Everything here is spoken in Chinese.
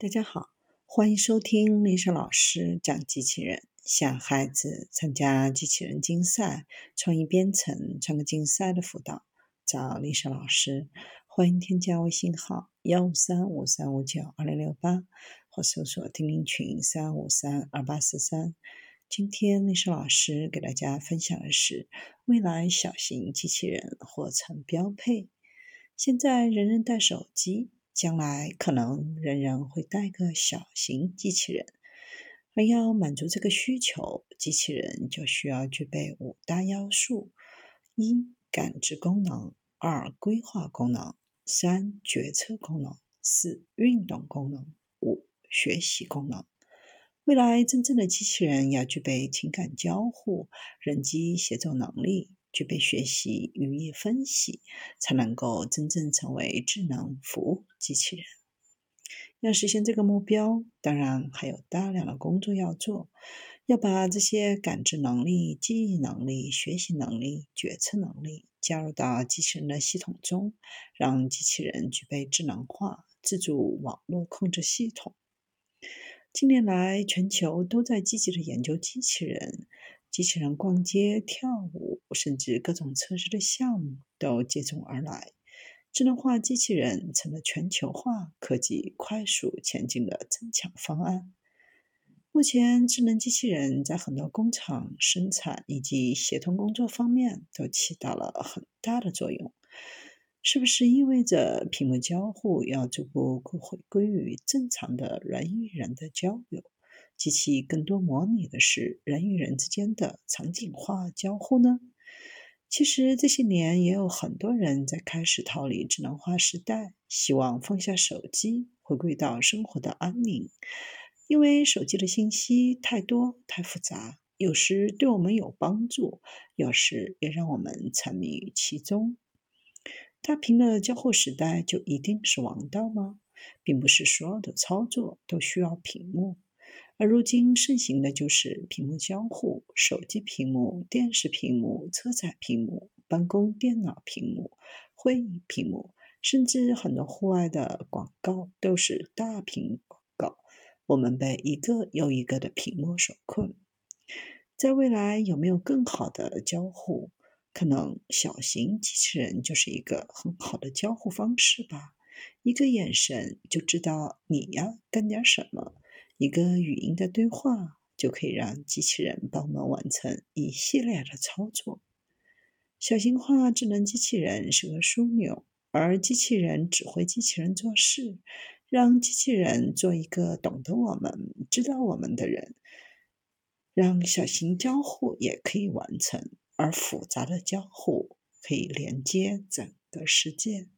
大家好，欢迎收听丽莎老师讲机器人。想孩子参加机器人竞赛、创意编程、创客竞赛的辅导，找丽莎老师。欢迎添加微信号幺五三五三五九二零六八，或搜索钉钉群三五三二八四三。今天丽莎老师给大家分享的是，未来小型机器人或成标配。现在人人带手机。将来可能人人会带个小型机器人，而要满足这个需求，机器人就需要具备五大要素：一、感知功能；二、规划功能；三、决策功能；四、运动功能；五、学习功能。未来真正的机器人要具备情感交互、人机协作能力。具备学习、语义分析，才能够真正成为智能服务机器人。要实现这个目标，当然还有大量的工作要做。要把这些感知能力、记忆能力、学习能力、决策能力加入到机器人的系统中，让机器人具备智能化、自主网络控制系统。近年来，全球都在积极的研究机器人。机器人逛街、跳舞，甚至各种测试的项目都接踵而来。智能化机器人成了全球化科技快速前进的增强方案。目前，智能机器人在很多工厂生产以及协同工作方面都起到了很大的作用。是不是意味着屏幕交互要逐步回归于正常的人与人的交流？机器更多模拟的是人与人之间的场景化交互呢？其实这些年也有很多人在开始逃离智能化时代，希望放下手机，回归到生活的安宁。因为手机的信息太多太复杂，有时对我们有帮助，有时也让我们沉迷于其中。大屏的交互时代就一定是王道吗？并不是所有的操作都需要屏幕。而如今盛行的就是屏幕交互，手机屏幕、电视屏幕、车载屏幕、办公电脑屏幕、会议屏幕，甚至很多户外的广告都是大屏广告。我们被一个又一个的屏幕所困。在未来有没有更好的交互？可能小型机器人就是一个很好的交互方式吧。一个眼神就知道你要干点什么。一个语音的对话就可以让机器人帮忙完成一系列的操作。小型化智能机器人是个枢纽，而机器人指挥机器人做事，让机器人做一个懂得我们、知道我们的人，让小型交互也可以完成，而复杂的交互可以连接整个世界。